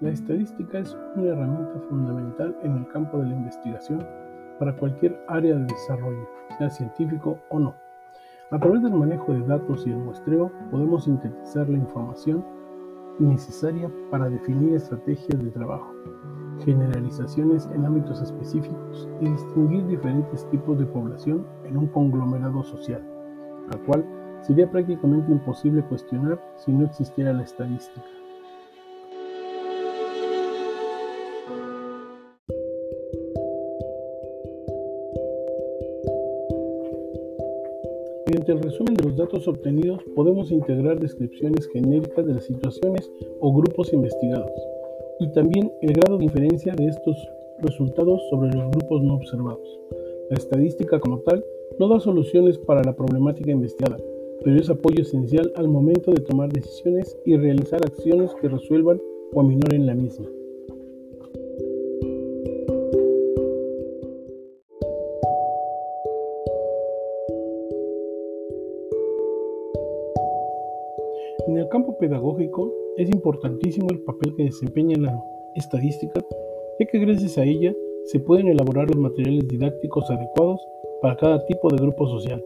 La estadística es una herramienta fundamental en el campo de la investigación para cualquier área de desarrollo, sea científico o no. A través del manejo de datos y el muestreo podemos sintetizar la información necesaria para definir estrategias de trabajo, generalizaciones en ámbitos específicos y distinguir diferentes tipos de población en un conglomerado social, al cual sería prácticamente imposible cuestionar si no existiera la estadística. Mediante el resumen de los datos obtenidos podemos integrar descripciones genéricas de las situaciones o grupos investigados y también el grado de inferencia de estos resultados sobre los grupos no observados. La estadística como tal no da soluciones para la problemática investigada, pero es apoyo esencial al momento de tomar decisiones y realizar acciones que resuelvan o aminoren la misma. En el campo pedagógico es importantísimo el papel que desempeña la estadística, ya que gracias a ella se pueden elaborar los materiales didácticos adecuados para cada tipo de grupo social,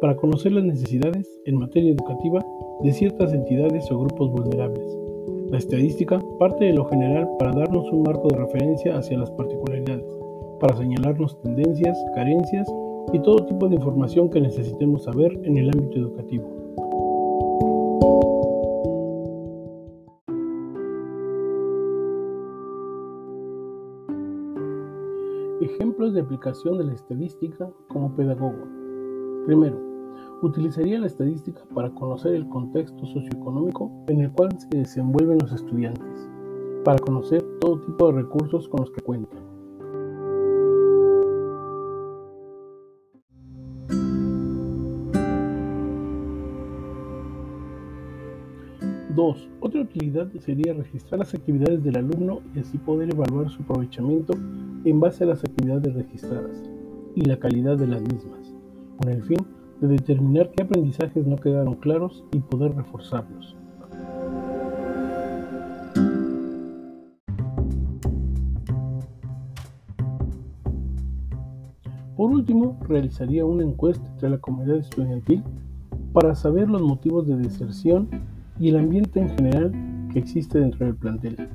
para conocer las necesidades en materia educativa de ciertas entidades o grupos vulnerables. La estadística parte de lo general para darnos un marco de referencia hacia las particularidades, para señalarnos tendencias, carencias y todo tipo de información que necesitemos saber en el ámbito educativo. Ejemplos de aplicación de la estadística como pedagogo. Primero, utilizaría la estadística para conocer el contexto socioeconómico en el cual se desenvuelven los estudiantes, para conocer todo tipo de recursos con los que cuentan. 2. Otra utilidad sería registrar las actividades del alumno y así poder evaluar su aprovechamiento en base a las actividades registradas y la calidad de las mismas, con el fin de determinar qué aprendizajes no quedaron claros y poder reforzarlos. Por último, realizaría una encuesta entre la comunidad estudiantil para saber los motivos de deserción y el ambiente en general que existe dentro del plantel.